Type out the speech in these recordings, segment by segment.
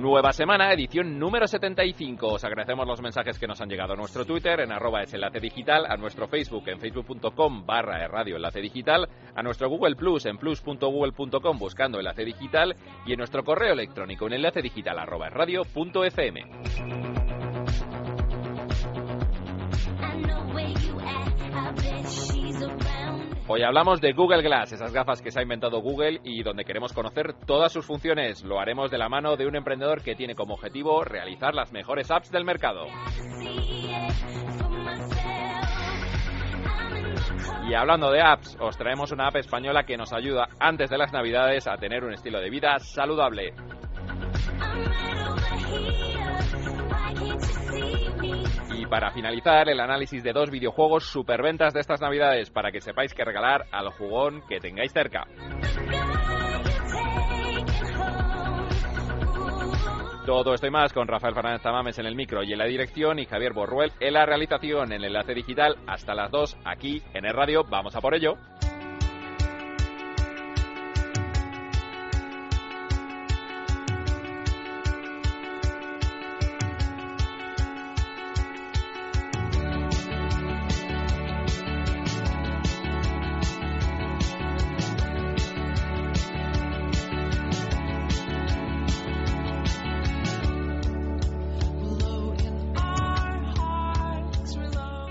Nueva semana, edición número 75. Os agradecemos los mensajes que nos han llegado a nuestro Twitter en arroba es digital, a nuestro Facebook en facebook.com barra radio enlace digital, a nuestro Google Plus en plus.google.com buscando enlace digital y en nuestro correo electrónico en enlace digital arroba radio.fm. Hoy hablamos de Google Glass, esas gafas que se ha inventado Google y donde queremos conocer todas sus funciones. Lo haremos de la mano de un emprendedor que tiene como objetivo realizar las mejores apps del mercado. Y hablando de apps, os traemos una app española que nos ayuda antes de las navidades a tener un estilo de vida saludable. Y para finalizar, el análisis de dos videojuegos superventas de estas navidades para que sepáis qué regalar al jugón que tengáis cerca. Todo esto y más con Rafael Fernández Tamames en el micro y en la dirección y Javier Borruel en la realización en el enlace digital hasta las 2 aquí en el radio. Vamos a por ello.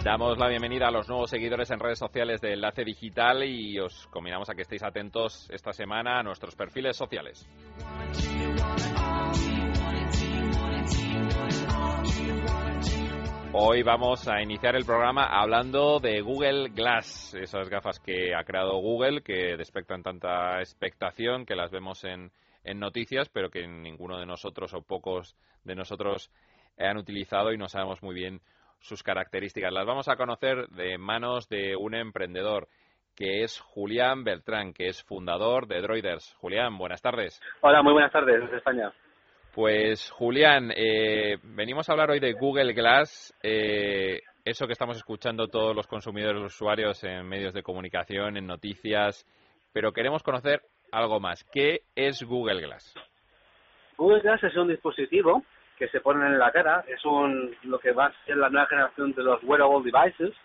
Damos la bienvenida a los nuevos seguidores en redes sociales de Enlace Digital y os combinamos a que estéis atentos esta semana a nuestros perfiles sociales. Hoy vamos a iniciar el programa hablando de Google Glass, esas gafas que ha creado Google que despectan tanta expectación que las vemos en, en noticias, pero que ninguno de nosotros o pocos de nosotros han utilizado y no sabemos muy bien sus características. Las vamos a conocer de manos de un emprendedor que es Julián Beltrán, que es fundador de Droiders. Julián, buenas tardes. Hola, muy buenas tardes desde España. Pues Julián, eh, venimos a hablar hoy de Google Glass, eh, eso que estamos escuchando todos los consumidores, los usuarios en medios de comunicación, en noticias, pero queremos conocer algo más. ¿Qué es Google Glass? Google Glass es un dispositivo que se ponen en la cara. Es un lo que va a ser la nueva generación de los wearable devices,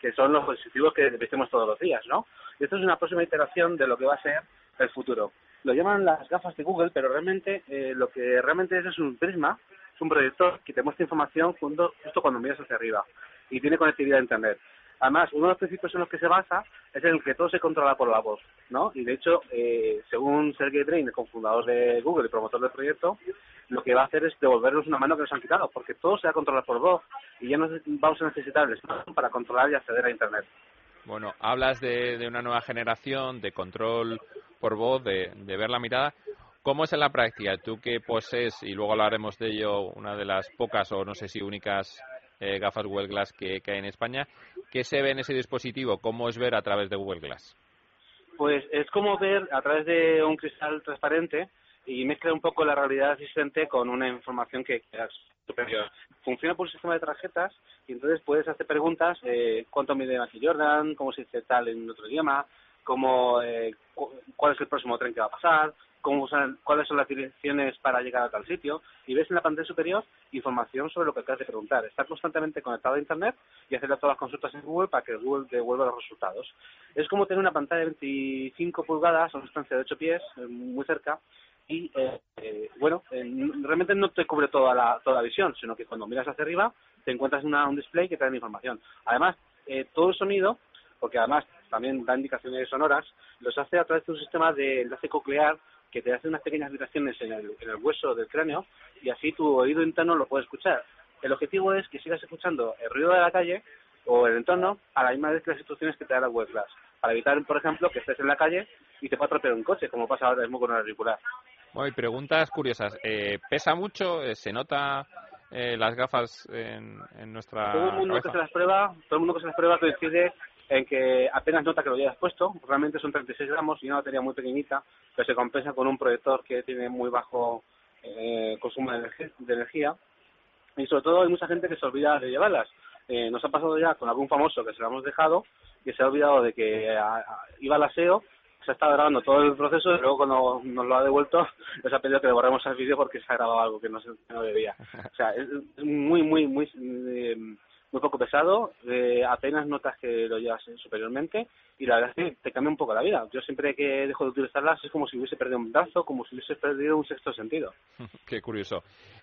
que son los dispositivos que vestimos todos los días, ¿no? Y esto es una próxima iteración de lo que va a ser el futuro. Lo llaman las gafas de Google, pero realmente eh, lo que realmente es es un prisma, es un proyector que te muestra información justo, justo cuando miras hacia arriba y tiene conectividad a Internet. Además, uno de los principios en los que se basa es en el que todo se controla por la voz, ¿no? Y de hecho, eh, según Sergey Brin, el cofundador de Google y promotor del proyecto, lo que va a hacer es devolvernos una mano que nos han quitado, porque todo se va a controlar por voz y ya no vamos a necesitar el smartphone para controlar y acceder a Internet. Bueno, hablas de, una nueva generación de control por voz, de, de ver la mirada. ¿Cómo es en la práctica? Tú que posees, y luego hablaremos de ello, una de las pocas o no sé si únicas eh, gafas Google Glass que, que, hay en España. ¿Qué se ve en ese dispositivo? ¿Cómo es ver a través de Google Glass? Pues es como ver a través de un cristal transparente y mezcla un poco la realidad existente con una información que es superior. Funciona por un sistema de tarjetas y entonces puedes hacer preguntas, eh, cuánto mide Michael Jordan, cómo se dice tal en otro idioma, cómo, eh, cuál es el próximo tren que va a pasar, cómo usan, cuáles son las direcciones para llegar a tal sitio y ves en la pantalla superior información sobre lo que acabas de preguntar. Está constantemente conectado a Internet y hacer todas las consultas en Google para que Google devuelva los resultados. Es como tener una pantalla de 25 pulgadas a una distancia de 8 pies, eh, muy cerca, y eh, eh, bueno, eh, realmente no te cubre toda la, toda la visión, sino que cuando miras hacia arriba te encuentras una, un display que te da información. Además, eh, todo el sonido, porque además también da indicaciones sonoras, los hace a través de un sistema de enlace coclear que te hace unas pequeñas vibraciones en el, en el hueso del cráneo y así tu oído interno lo puede escuchar. El objetivo es que sigas escuchando el ruido de la calle o el entorno a la misma vez que las instrucciones que te da la web class, para evitar, por ejemplo, que estés en la calle y te pueda atropellar un coche, como pasa ahora mismo con el auricular. Bueno, y preguntas curiosas. Eh, ¿Pesa mucho? ¿Se nota eh, las gafas en, en nuestra Todo el mundo cabeza? que se las prueba, todo el mundo que se las prueba coincide en que apenas nota que lo hayas puesto, realmente son 36 gramos y una batería muy pequeñita, pero se compensa con un proyector que tiene muy bajo eh, consumo de energía, y sobre todo hay mucha gente que se olvida de llevarlas. Eh, nos ha pasado ya con algún famoso que se lo hemos dejado, que se ha olvidado de que iba al aseo se ha estado grabando todo el proceso y luego cuando nos lo ha devuelto nos ha pedido que devorremos el vídeo porque se ha grabado algo que no, se, no debía. O sea, es muy, muy, muy, eh, muy poco pesado, eh, apenas notas que lo llevas superiormente y la verdad es que te cambia un poco la vida. Yo siempre que dejo de utilizarlas es como si hubiese perdido un brazo, como si hubiese perdido un sexto sentido. Qué curioso.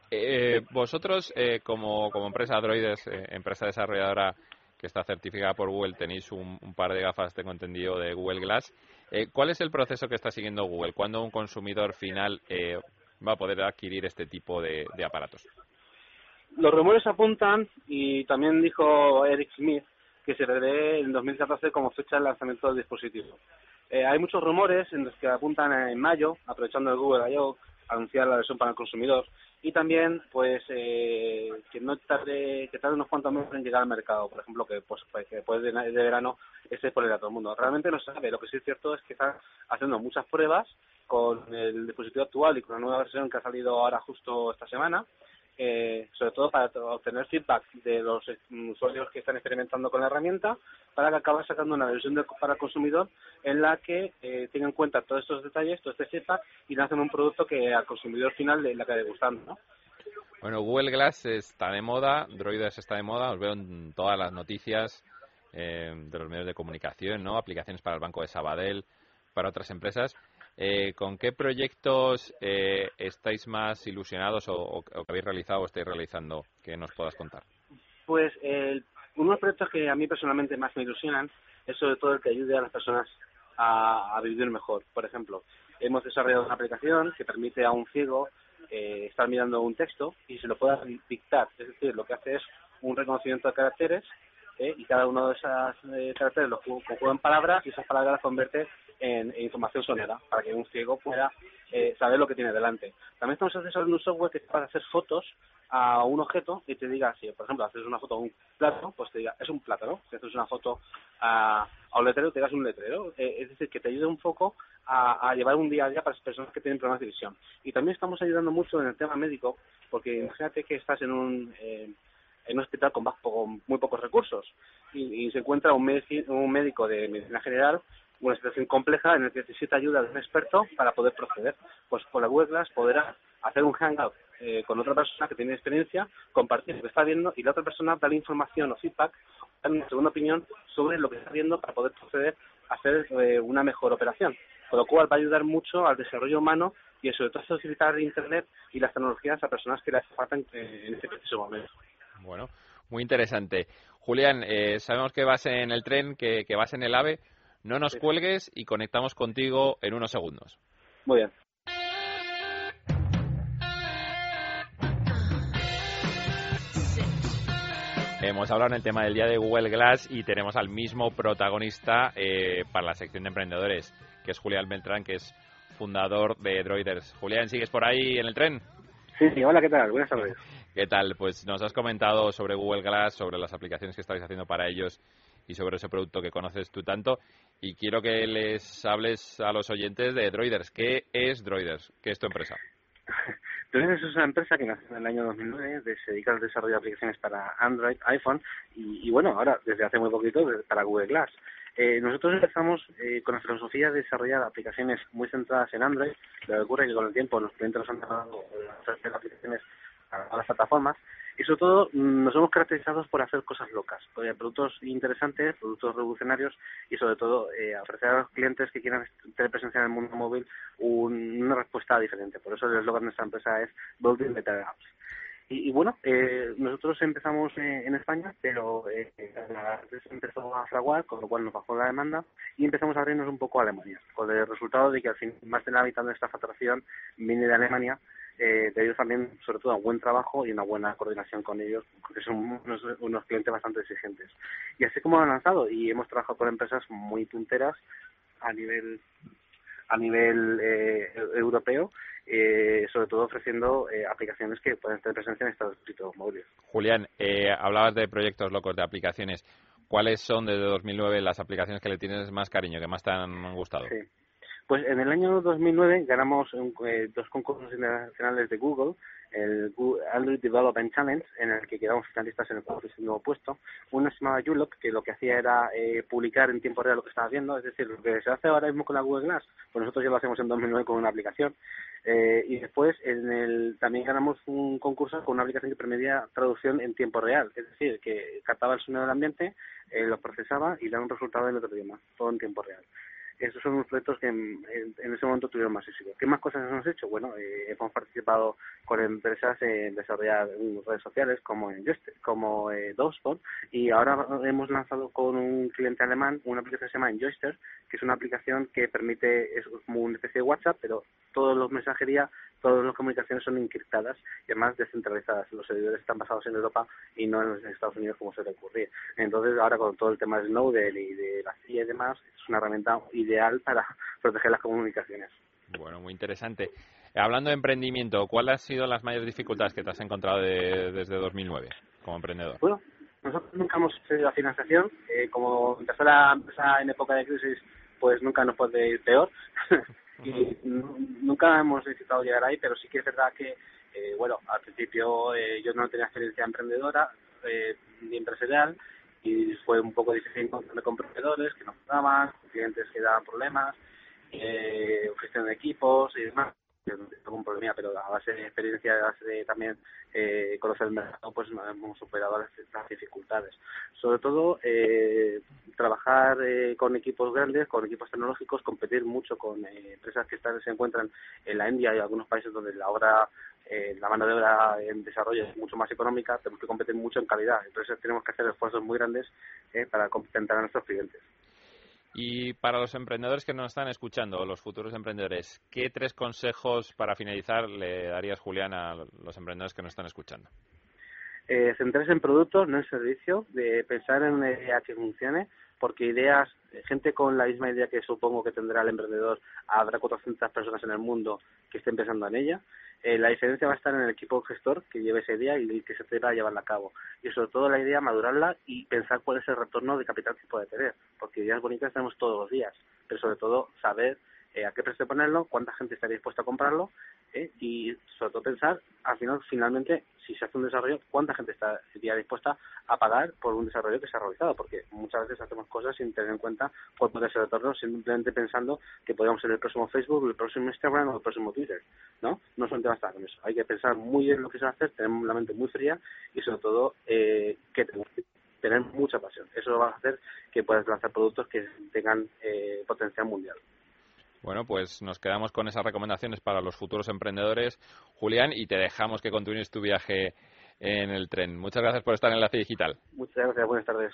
Eh, vosotros, eh, como, empresa Androides, eh, empresa desarrolladora que está certificada por Google, tenéis un, par de gafas, tengo entendido, de Google Glass. Eh, ¿Cuál es el proceso que está siguiendo Google? ¿Cuándo un consumidor final eh, va a poder adquirir este tipo de, aparatos? Los rumores apuntan, y también dijo Eric Smith, que se prevé en 2014 como fecha de lanzamiento del dispositivo. Eh, hay muchos rumores en los que apuntan en mayo, aprovechando el Google I.O., anunciar la versión para el consumidor y también pues eh, que no tarde que tarde unos cuantos meses en llegar al mercado por ejemplo que pues, pues que después de, verano esté por el a todo el mundo realmente no se sabe lo que sí es cierto es que están haciendo muchas pruebas con el dispositivo actual y con la nueva versión que ha salido ahora justo esta semana eh, sobre todo para obtener feedback de los usuarios que están experimentando con la herramienta, para que acabe sacando una versión para el consumidor en la que eh, tenga en cuenta todos estos detalles, todo este feedback y lancen un producto que al consumidor final le, acabe gustando. ¿no? Bueno, Google Glass está de moda, Droides está de moda, os veo en todas las noticias eh, de los medios de comunicación, ¿no? Aplicaciones para el Banco de Sabadell, para otras empresas. Eh, ¿Con qué proyectos eh, estáis más ilusionados o, que habéis realizado o estáis realizando que nos puedas contar? Pues eh, uno de los proyectos que a mí personalmente más me ilusionan es sobre todo el que ayude a las personas a, vivir mejor. Por ejemplo, hemos desarrollado una aplicación que permite a un ciego eh, estar mirando un texto y se lo pueda dictar. Es decir, lo que hace es un reconocimiento de caracteres ¿eh? y cada uno de esos eh, caracteres los conjuga en palabras y esas palabras las convierte en, información sonora para que un ciego pueda eh, saber lo que tiene delante. También estamos desarrollando un software que para hacer fotos a un objeto y te diga, si por ejemplo haces una foto a un plátano, pues te diga, es un plátano. Si haces una foto a, un letrero, te digas un letrero. es decir, que te ayude un poco a, llevar un día a día para las personas que tienen problemas de visión. Y también estamos ayudando mucho en el tema médico, porque imagínate que estás en un en un hospital con, muy pocos recursos y, se encuentra un, un médico de medicina general una situación compleja en la que necesita ayuda de un experto para poder proceder. Pues con la Google Glass podrá hacer un hangout eh, con otra persona que tiene experiencia, compartir lo que está viendo y la otra persona darle información o feedback, dar una segunda opinión sobre lo que está viendo para poder proceder a hacer eh, una mejor operación. Con lo cual va a ayudar mucho al desarrollo humano y sobre todo facilitar Internet y las tecnologías a personas que les faltan en este preciso momento. Bueno, muy interesante. Julián, eh, sabemos que vas en el tren, que, vas en el AVE. No nos cuelgues y conectamos contigo en unos segundos. Muy bien. Hemos hablado en el tema del día de Google Glass y tenemos al mismo protagonista eh, para la sección de emprendedores, que es Julián Beltrán, que es fundador de Droiders. Julián, ¿sigues por ahí en el tren? Sí, sí, hola, ¿qué tal? Buenas tardes. ¿Qué tal? Pues nos has comentado sobre Google Glass, sobre las aplicaciones que estáis haciendo para ellos y sobre ese producto que conoces tú tanto. Y quiero que les hables a los oyentes de Droiders. ¿Qué es Droiders? ¿Qué es tu empresa? Droiders es una empresa que nació en el año 2009, se dedica al desarrollo de aplicaciones para Android, iPhone y, bueno, ahora desde hace muy poquito para Google Glass. Eh, nosotros empezamos eh, con la filosofía de desarrollar aplicaciones muy centradas en Android. Lo que ocurre es que con el tiempo los clientes nos han dado hacer aplicaciones a, las plataformas y sobre todo mm, nos hemos caracterizado por hacer cosas locas, productos interesantes, productos revolucionarios y sobre todo eh, ofrecer a los clientes que quieran tener presencia en el mundo móvil una respuesta diferente. Por eso el eslogan de nuestra empresa es Building Better Apps. Y, bueno, eh, nosotros empezamos eh, en España, pero eh, la empezó a fraguar, con lo cual nos bajó la demanda y empezamos a abrirnos un poco a Alemania, con el resultado de que al fin más de la mitad de esta facturación viene de Alemania eh, de ellos también, sobre todo, un buen trabajo y una buena coordinación con ellos, porque son unos, clientes bastante exigentes. Y así como han lanzado, y hemos trabajado con empresas muy punteras a nivel a nivel eh, europeo, eh, sobre todo ofreciendo eh, aplicaciones que pueden tener presencia en estos dispositivos móviles. Julián, hablabas de proyectos locos de aplicaciones. ¿cuáles son desde 2009 las aplicaciones que le tienes más cariño, que más te han gustado? Sí. Pues en el año 2009 ganamos eh, dos concursos internacionales de Google, el Android Development Challenge, en el que quedamos finalistas en el nuevo puesto. Uno se llamaba Ulock, que lo que hacía era eh, publicar en tiempo real lo que estaba viendo, es decir, lo que se hace ahora mismo con la Google Glass, pues nosotros ya lo hacemos en 2009 con una aplicación. Eh, y después en el, también ganamos un concurso con una aplicación que permitía traducción en tiempo real, es decir, que captaba el sonido del ambiente, lo procesaba y daba un resultado en otro idioma, todo en tiempo real esos son los proyectos que en, ese momento tuvieron más éxito. ¿Qué más cosas hemos hecho? Bueno, eh, hemos participado con empresas en desarrollar redes sociales como en como eh, y ahora hemos lanzado con un cliente alemán una aplicación que se llama Joyster, que es una aplicación que permite, es como una especie de WhatsApp, pero todos los mensajería, todas las comunicaciones son encriptadas y además descentralizadas. Los servidores están basados en Europa y no en los Estados Unidos como suele ocurrir. Entonces ahora con todo el tema de Snowden y de la CIA y demás, es una herramienta ideal para proteger las comunicaciones. Bueno, muy interesante. Hablando de emprendimiento, ¿cuáles han sido las mayores dificultades que te has encontrado desde 2009 como emprendedor? Bueno, nosotros nunca hemos hecho la financiación. Eh, como empezó la empresa en época de crisis, pues nunca nos puede ir peor. y nunca hemos necesitado llegar ahí, pero sí que es verdad que, eh, bueno, al principio eh, yo no tenía experiencia emprendedora ni empresarial y fue un poco difícil encontrarme con proveedores que no pagaban, clientes que daban problemas, eh, gestión de equipos y demás algún problema, pero a base de experiencia, a base de también eh, conocer el mercado, pues hemos superado las, dificultades. Sobre todo, eh, trabajar eh, con equipos grandes, con equipos tecnológicos, competir mucho con eh, empresas que están, se encuentran en la India y algunos países donde la obra eh, la mano de obra en desarrollo es mucho más económica, tenemos que competir mucho en calidad. Entonces tenemos que hacer esfuerzos muy grandes eh, para contentar a nuestros clientes. Y para los emprendedores que nos están escuchando, los futuros emprendedores, ¿qué tres consejos para finalizar le darías, Julián, a los emprendedores que nos están escuchando? Eh, centrarse en productos, no en servicio, de pensar en una idea que funcione, porque ideas, gente con la misma idea que supongo que tendrá el emprendedor, habrá 400 personas en el mundo que estén pensando en ella. Eh, la diferencia va a estar en el equipo gestor que lleve esa idea y que se pueda a llevarla a cabo. Y sobre todo la idea, madurarla y pensar cuál es el retorno de capital que puede tener. Porque ideas bonitas tenemos todos los días, pero sobre todo saber eh, a qué precio ponerlo, cuánta gente estaría dispuesta a comprarlo eh, y sobre todo pensar al final finalmente si se hace un desarrollo cuánta gente estaría dispuesta a pagar por un desarrollo que se ha realizado porque muchas veces hacemos cosas sin tener en cuenta cuál puede ser el retorno simplemente pensando que podríamos ser el próximo Facebook, el próximo Instagram o el próximo Twitter ¿no? No solamente basta con eso hay que pensar muy bien lo que se va a hacer tener la mente muy fría y sobre todo eh, que tener mucha pasión. Eso va a hacer que puedas lanzar productos que tengan eh, potencial mundial bueno, pues nos quedamos con esas recomendaciones para los futuros emprendedores, Julián, y te dejamos que continúes tu viaje en el tren. Muchas gracias por estar en Enlace Digital. Muchas gracias, buenas tardes.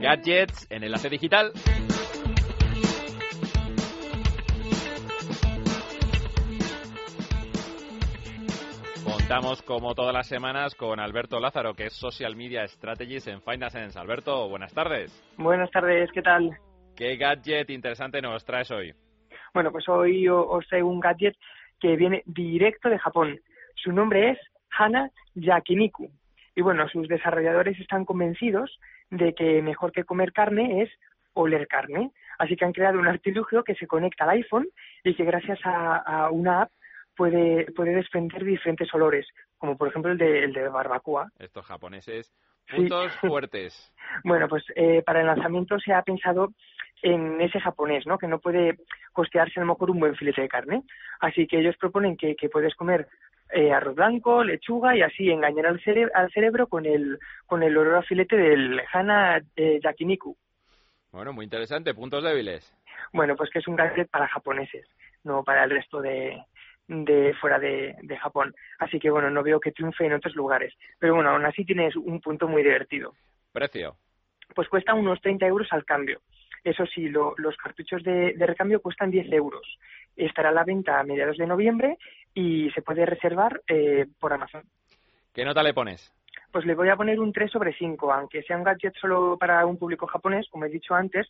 Gadgets en Enlace Digital. Estamos como todas las semanas con Alberto Lázaro, que es Social Media Strategist en Sense. Alberto, buenas tardes. Buenas tardes, ¿qué tal? ¿Qué gadget interesante nos traes hoy? Bueno, pues hoy os traigo un gadget que viene directo de Japón. Su nombre es Hana Yakiniku. Y bueno, sus desarrolladores están convencidos de que mejor que comer carne es oler carne. Así que han creado un artilugio que se conecta al iPhone y que gracias a una app puede, puede desprender diferentes olores, como por ejemplo el de, el de barbacoa. Estos japoneses, puntos fuertes. bueno, pues eh, para el lanzamiento se ha pensado en ese japonés, ¿no? Que no puede costearse a lo mejor un buen filete de carne. Así que ellos proponen que, que puedes comer eh, arroz blanco, lechuga y así engañar al, al cerebro con el, con el olor a filete del Hana eh, Yakiniku. Bueno, muy interesante. ¿Puntos débiles? Bueno, pues que es un gadget para japoneses, no para el resto de, de fuera de, Japón. Así que bueno, no veo que triunfe en otros lugares. Pero bueno, aún así tienes un punto muy divertido. ¿Precio? Pues cuesta unos 30 euros al cambio. Eso sí, los cartuchos de, recambio cuestan 10 euros. Estará a la venta a mediados de noviembre y se puede reservar eh, por Amazon. ¿Qué nota le pones? Pues le voy a poner un 3 sobre 5, aunque sea un gadget solo para un público japonés, como he dicho antes,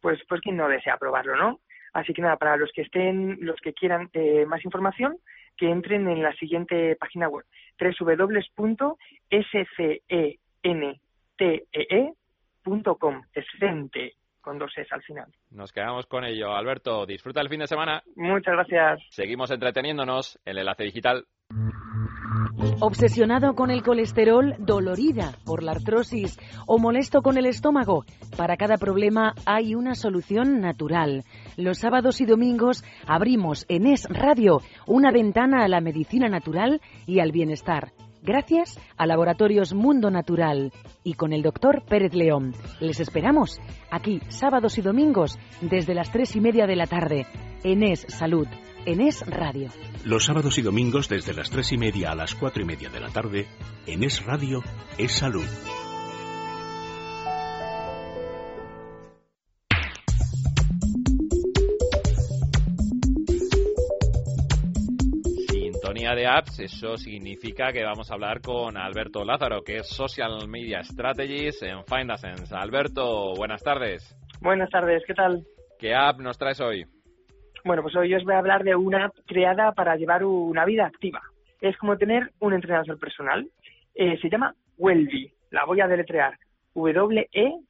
pues pues quien no desea probarlo, ¿no? Así que nada, para los que estén, los que quieran eh, más información, que entren en la siguiente página web, www.scentee.com, Scente, con dos S al final. Nos quedamos con ello. Alberto, disfruta el fin de semana. Muchas gracias. Seguimos entreteniéndonos en el enlace digital. Obsesionado con el colesterol, dolorida por la artrosis o molesto con el estómago. Para cada problema hay una solución natural. Los sábados y domingos abrimos en Es Radio una ventana a la medicina natural y al bienestar. Gracias a Laboratorios Mundo Natural y con el doctor Pérez León. Les esperamos aquí sábados y domingos desde las tres y media de la tarde en Es Salud, en Es Radio. Los sábados y domingos desde las tres y media a las cuatro y media de la tarde en Es Radio, Es Salud. Sintonía de apps, eso significa que vamos a hablar con Alberto Lázaro, que es Social Media Strategies en FindaSense. Alberto, buenas tardes. Buenas tardes, ¿qué tal? ¿Qué app nos traes hoy? Bueno, pues hoy os voy a hablar de una app creada para llevar una vida activa. Es como tener un entrenador personal. Eh, se llama Wellby. La voy a deletrear. W-E-L-V-I.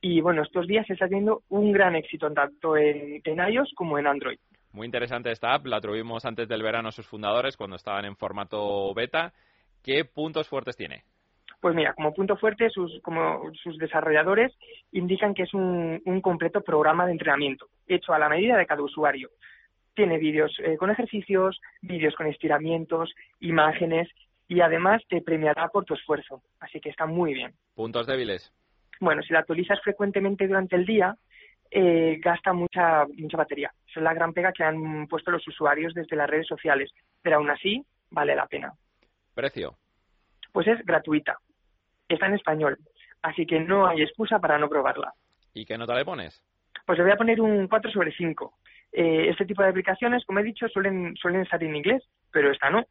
Y bueno, estos días está teniendo un gran éxito tanto en, en iOS como en Android. Muy interesante esta app, la tuvimos antes del verano sus fundadores cuando estaban en formato beta. ¿Qué puntos fuertes tiene? Pues mira, como punto fuerte, sus, como sus desarrolladores indican que es un, un completo programa de entrenamiento, hecho a la medida de cada usuario. Tiene vídeos eh, con ejercicios, vídeos con estiramientos, imágenes y además te premiará por tu esfuerzo. Así que está muy bien. ¿Puntos débiles? Bueno, si la actualizas frecuentemente durante el día, eh, gasta mucha, mucha batería. Esa es la gran pega que han puesto los usuarios desde las redes sociales. Pero aún así, vale la pena. ¿Precio? Pues es gratuita. Está en español. Así que no hay excusa para no probarla. ¿Y qué nota le pones? Pues le voy a poner un 4 sobre 5. Eh, este tipo de aplicaciones, como he dicho, suelen, suelen estar en inglés, pero esta no.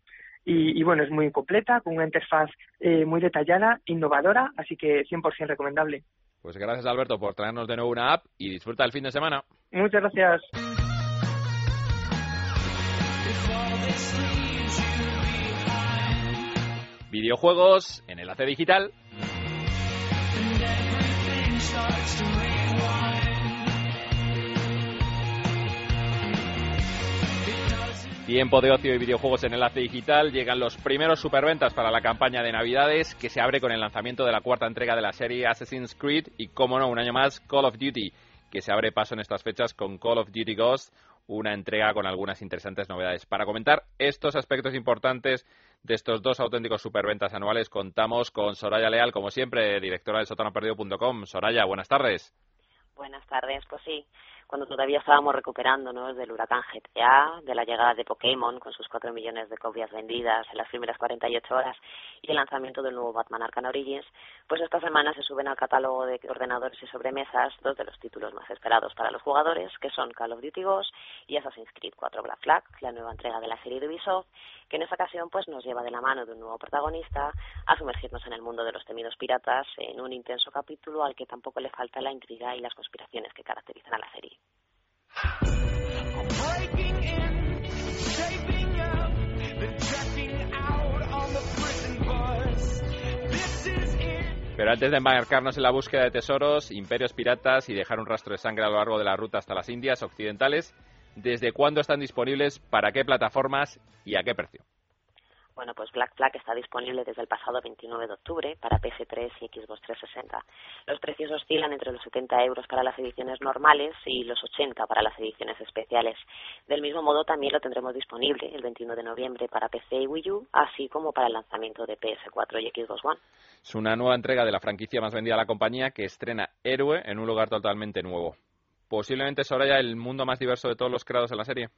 Y, y bueno, es muy completa, con una interfaz eh, muy detallada, innovadora, así que 100% recomendable. Pues gracias Alberto por traernos de nuevo una app y disfruta el fin de semana. Muchas gracias. Videojuegos en enlace digital. Tiempo de ocio y videojuegos en enlace digital. Llegan los primeros superventas para la campaña de Navidades que se abre con el lanzamiento de la cuarta entrega de la serie Assassin's Creed y, como no, un año más, Call of Duty, que se abre paso en estas fechas con Call of Duty Ghost, una entrega con algunas interesantes novedades. Para comentar estos aspectos importantes de estos dos auténticos superventas anuales, contamos con Soraya Leal, como siempre, directora de sotanoperdido.com. Soraya, buenas tardes. Buenas tardes, pues sí, cuando todavía estábamos recuperándonos del huracán GTA, de la llegada de Pokémon con sus 4 millones de copias vendidas en las primeras 48 horas y el lanzamiento del nuevo Batman Arkham Origins, pues esta semana se suben al catálogo de ordenadores y sobremesas dos de los títulos más esperados para los jugadores, que son Call of Duty Ghost y Assassin's Creed 4 Black Flag, la nueva entrega de la serie de Ubisoft, que en esta ocasión pues nos lleva de la mano de un nuevo protagonista a sumergirnos en el mundo de los temidos piratas en un intenso capítulo al que tampoco le falta la intriga y las conspiraciones que caracterizan a la serie. Pero antes de embarcarnos en la búsqueda de tesoros, imperios piratas y dejar un rastro de sangre a lo largo de la ruta hasta las Indias occidentales, ¿desde cuándo están disponibles, para qué plataformas y a qué precio? Bueno, pues Black Flag está disponible desde el pasado 29 de octubre para PS3 y Xbox 360. Los precios oscilan entre los 70 euros para las ediciones normales y los 80 para las ediciones especiales. Del mismo modo, también lo tendremos disponible el 21 de noviembre para PC y Wii U, así como para el lanzamiento de PS4 y Xbox One. Es una nueva entrega de la franquicia más vendida de la compañía que estrena Héroe en un lugar totalmente nuevo. Posiblemente Soraya el mundo más diverso de todos los creados en la serie.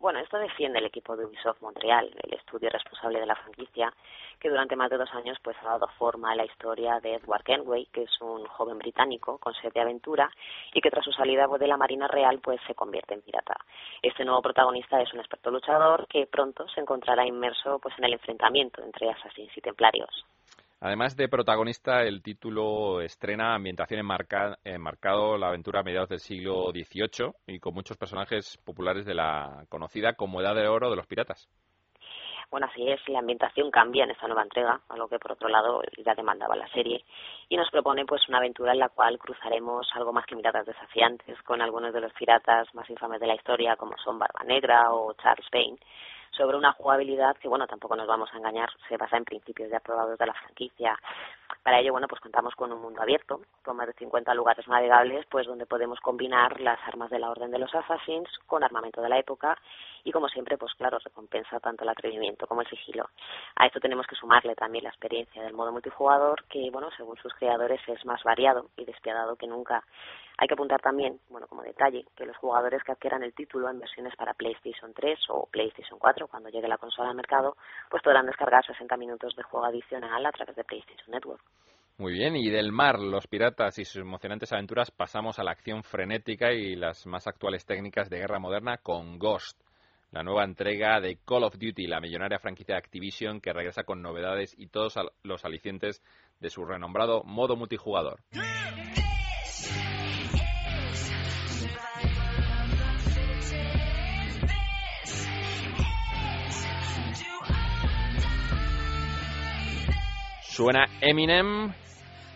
Bueno, esto defiende el equipo de Ubisoft Montreal, el estudio responsable de la franquicia, que durante más de dos años pues ha dado forma a la historia de Edward Kenway, que es un joven británico con sed de aventura y que tras su salida de la Marina Real pues se convierte en pirata. Este nuevo protagonista es un experto luchador que pronto se encontrará inmerso pues en el enfrentamiento entre asesinos y templarios. Además de protagonista, el título estrena ambientación enmarcado la aventura a mediados del siglo XVIII y con muchos personajes populares de la conocida como Edad de Oro de los piratas. Bueno, así es, la ambientación cambia en esta nueva entrega, algo que por otro lado ya demandaba la serie, y nos propone pues una aventura en la cual cruzaremos algo más que miradas desafiantes con algunos de los piratas más infames de la historia, como son Barba Negra o Charles Payne, sobre una jugabilidad que, bueno, tampoco nos vamos a engañar, se basa en principios ya aprobados de la franquicia. Para ello, bueno, pues contamos con un mundo abierto, con más de 50 lugares navegables, pues donde podemos combinar las armas de la Orden de los Assassins con armamento de la época y, como siempre, pues claro, recompensa tanto el atrevimiento como el sigilo. A esto tenemos que sumarle también la experiencia del modo multijugador, que, bueno, según sus creadores es más variado y despiadado que nunca. Hay que apuntar también, bueno, como detalle, que los jugadores que adquieran el título en versiones para PlayStation 3 o PlayStation 4 cuando llegue la consola al mercado, pues podrán descargar 60 minutos de juego adicional a través de PlayStation Network. Muy bien, y del mar, los piratas y sus emocionantes aventuras pasamos a la acción frenética y las más actuales técnicas de guerra moderna con Ghost, la nueva entrega de Call of Duty, la millonaria franquicia de Activision que regresa con novedades y todos los alicientes de su renombrado modo multijugador. Suena Eminem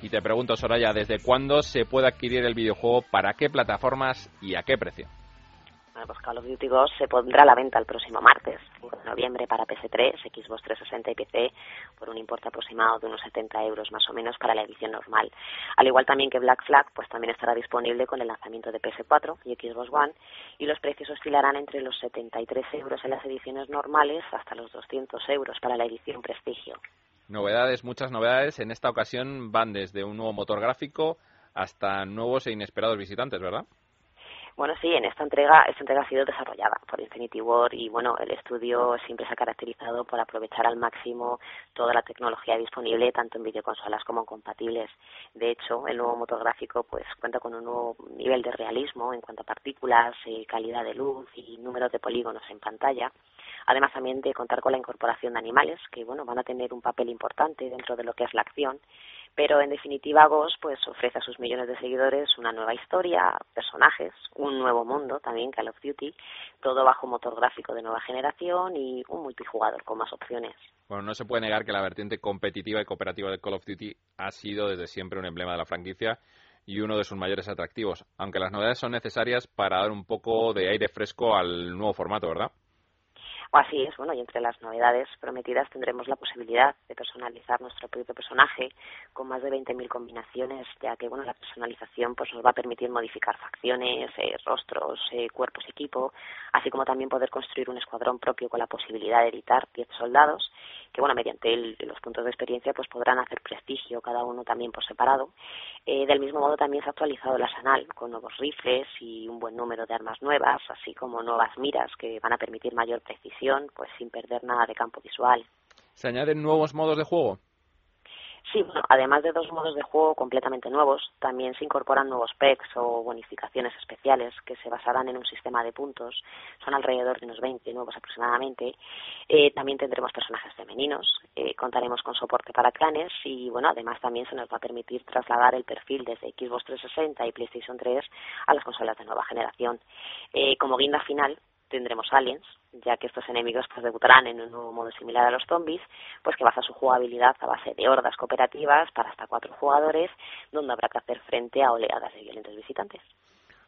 y te pregunto, Soraya, ¿desde cuándo se puede adquirir el videojuego, para qué plataformas y a qué precio? Bueno, pues Call of Duty Ghost se pondrá a la venta el próximo martes, 5 de noviembre, para PS3, Xbox 360 y PC, por un importe aproximado de unos 70 euros más o menos para la edición normal. Al igual también que Black Flag, pues también estará disponible con el lanzamiento de PS4 y Xbox One, y los precios oscilarán entre los 73 euros en las ediciones normales hasta los 200 euros para la edición Prestigio. Novedades, muchas novedades. En esta ocasión van desde un nuevo motor gráfico hasta nuevos e inesperados visitantes, ¿verdad? Bueno, sí, en esta entrega, esta entrega ha sido desarrollada por Infinity Ward y bueno, el estudio siempre se ha caracterizado por aprovechar al máximo toda la tecnología disponible, tanto en videoconsolas como en compatibles. De hecho, el nuevo motor gráfico pues cuenta con un nuevo nivel de realismo en cuanto a partículas, eh, calidad de luz y número de polígonos en pantalla además también de contar con la incorporación de animales que bueno van a tener un papel importante dentro de lo que es la acción pero en definitiva Ghost pues ofrece a sus millones de seguidores una nueva historia, personajes, un nuevo mundo también Call of Duty, todo bajo motor gráfico de nueva generación y un multijugador con más opciones. Bueno, no se puede negar que la vertiente competitiva y cooperativa de Call of Duty ha sido desde siempre un emblema de la franquicia y uno de sus mayores atractivos, aunque las novedades son necesarias para dar un poco de aire fresco al nuevo formato, ¿verdad? Así es, bueno, y entre las novedades prometidas tendremos la posibilidad de personalizar nuestro propio personaje con más de 20.000 combinaciones, ya que, bueno, la personalización pues nos va a permitir modificar facciones, eh, rostros, eh, cuerpos, equipo, así como también poder construir un escuadrón propio con la posibilidad de editar 10 soldados, que, bueno, mediante los puntos de experiencia pues podrán hacer prestigio, cada uno también por separado. Eh, del mismo modo también se ha actualizado la Sanal con nuevos rifles y un buen número de armas nuevas, así como nuevas miras que van a permitir mayor precisión pues sin perder nada de campo visual. ¿Se añaden nuevos modos de juego? Sí, bueno, además de dos modos de juego completamente nuevos, también se incorporan nuevos packs o bonificaciones especiales que se basarán en un sistema de puntos. Son alrededor de unos 20 nuevos aproximadamente. Eh, también tendremos personajes femeninos, eh, contaremos con soporte para clanes y, bueno, además también se nos va a permitir trasladar el perfil desde Xbox 360 y PlayStation 3 a las consolas de nueva generación. Eh, como guinda final, tendremos aliens, ya que estos enemigos pues debutarán en un nuevo modo similar a los zombies, pues que basa su jugabilidad a base de hordas cooperativas para hasta cuatro jugadores, donde habrá que hacer frente a oleadas de violentos visitantes.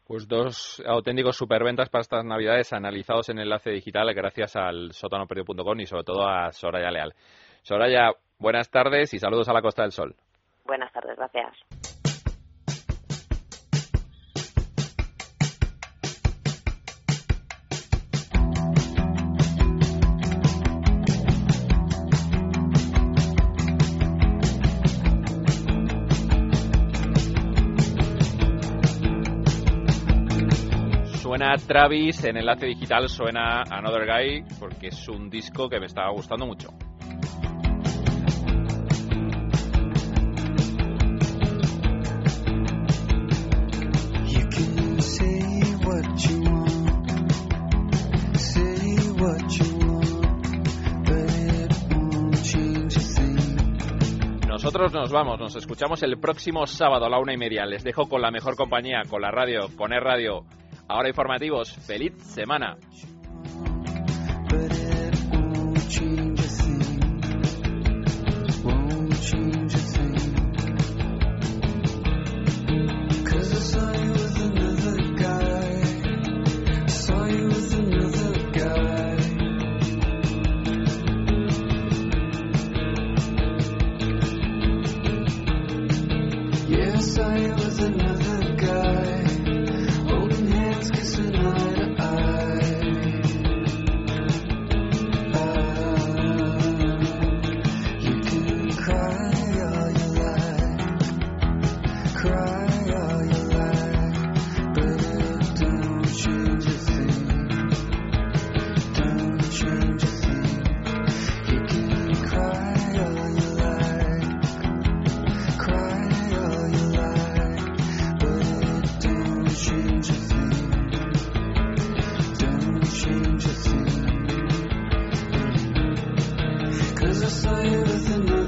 Pues dos auténticos superventas para estas navidades analizados en enlace digital gracias al sotanoperio.com y sobre todo a Soraya Leal. Soraya, buenas tardes y saludos a la Costa del Sol. Buenas tardes, gracias. Suena Travis en enlace digital, suena Another Guy, porque es un disco que me estaba gustando mucho. nosotros nos vamos, nos escuchamos el próximo sábado a la una y media. Les dejo con la mejor compañía, con la radio, con E Radio. Ahora informativos, feliz semana. Another guy.